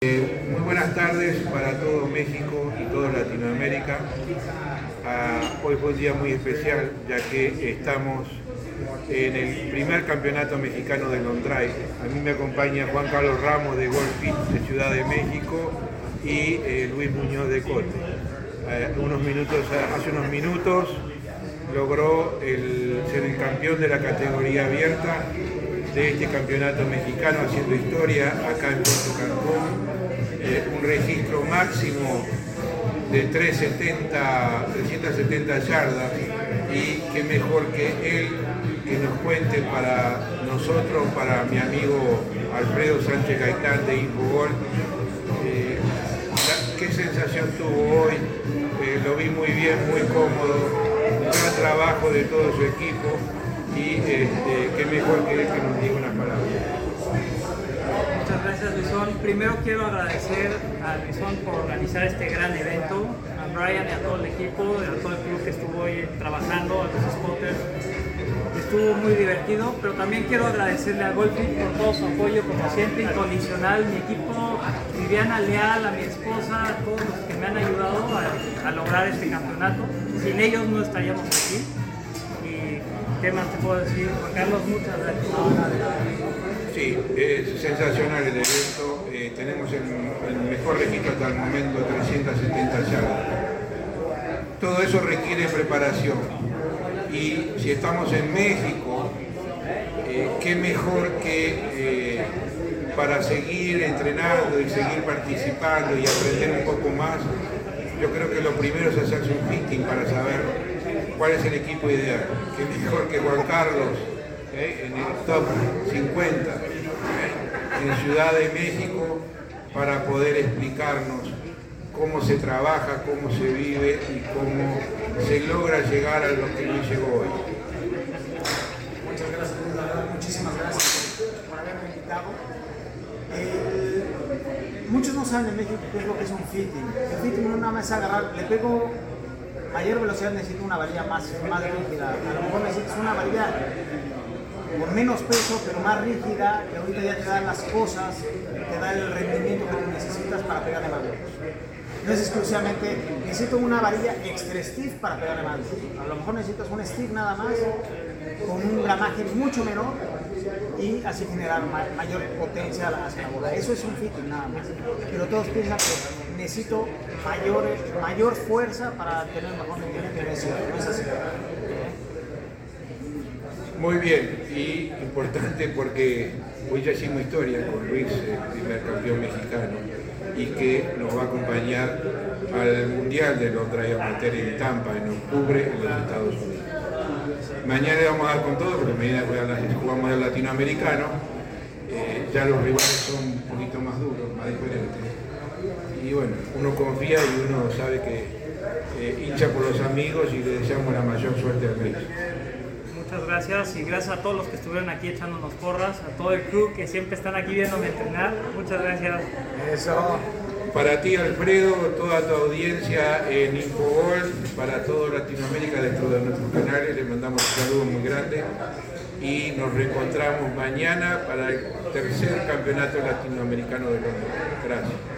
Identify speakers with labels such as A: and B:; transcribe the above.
A: Eh, muy buenas tardes para todo México y toda Latinoamérica. Ah, hoy fue un día muy especial ya que estamos en el primer campeonato mexicano de long drive. A mí me acompaña Juan Carlos Ramos de Golf de Ciudad de México y eh, Luis Muñoz de Cote. Eh, minutos, hace unos minutos logró ser el campeón de la categoría abierta de este campeonato mexicano haciendo historia acá en Puerto Cancún. Eh, un registro máximo de 370, 370 yardas. Y qué mejor que él que nos cuente para nosotros, para mi amigo Alfredo Sánchez Gaitán de Infogol, eh, qué sensación tuvo hoy, eh, lo vi muy bien, muy cómodo, un gran trabajo de todo su equipo y este, qué mejor que él nos diga una palabra.
B: Muchas gracias Luisón. Primero quiero agradecer a Luisón por organizar este gran evento, a Brian y a todo el equipo, a todo el club que estuvo hoy trabajando, a los spotters. Estuvo muy divertido, pero también quiero agradecerle a Golfi por todo su apoyo, como siempre, incondicional, mi equipo, Viviana Leal, a mi esposa, a todos los que me han ayudado a lograr este campeonato. Sin ellos no estaríamos aquí. ¿Qué más te puedo decir? Juan Carlos, muchas gracias.
A: Sí, es sensacional el evento. Eh, tenemos el, mejor registro hasta el momento, 370 yardas. Todo eso requiere preparación. Y si estamos en México, eh, qué mejor que eh, para seguir entrenando y seguir participando y aprender un poco más. Yo creo que lo primero es hacerse un fitting para saber cuál es el equipo ideal. Que mejor que Juan Carlos ¿eh? en el top 50 ¿eh? en Ciudad de México para poder explicarnos cómo se trabaja, cómo se vive y cómo se logra llegar a lo que no llegó hoy.
C: Muchas gracias, muchísimas gracias por haberme invitado. Eh, muchos no saben en México qué es lo que es un fitting. El fitting no nada más agarrar, le pego mayor velocidad necesito una varilla más, más rígida. A lo mejor necesitas una varilla con menos peso, pero más rígida, que ahorita ya te da las cosas, te da el rendimiento que necesitas para pegarle más. No es exclusivamente, necesito una varilla extra stiff para pegarle más. A lo mejor necesitas un stiff nada más, con un gramaje mucho menor, y así generar mayor potencia hacia la bola. Eso es un fitting nada más. Pero todos piensan que necesito mayor, mayor fuerza para tener mejor rendimiento No es así.
A: Muy bien, y importante porque hoy ya hicimos historia con Luis, el primer campeón mexicano, y que nos va a acompañar al Mundial de los Amateur en Tampa en octubre en los Estados Unidos. Mañana vamos a dar con todo, porque mañana jugamos el latinoamericano. Eh, ya los rivales son un poquito más duros, más diferentes. Y bueno, uno confía y uno sabe que eh, hincha por los amigos y le deseamos la mayor suerte al Luis.
B: Muchas gracias y gracias a todos los que estuvieron aquí echándonos porras, a todo el club que siempre están aquí viéndome entrenar. Muchas gracias.
A: Eso. Para ti, Alfredo, toda tu audiencia en Infogol, para toda Latinoamérica dentro de nuestros canales, les mandamos un saludo muy grande y nos reencontramos mañana para el tercer campeonato latinoamericano de Londres. Gracias.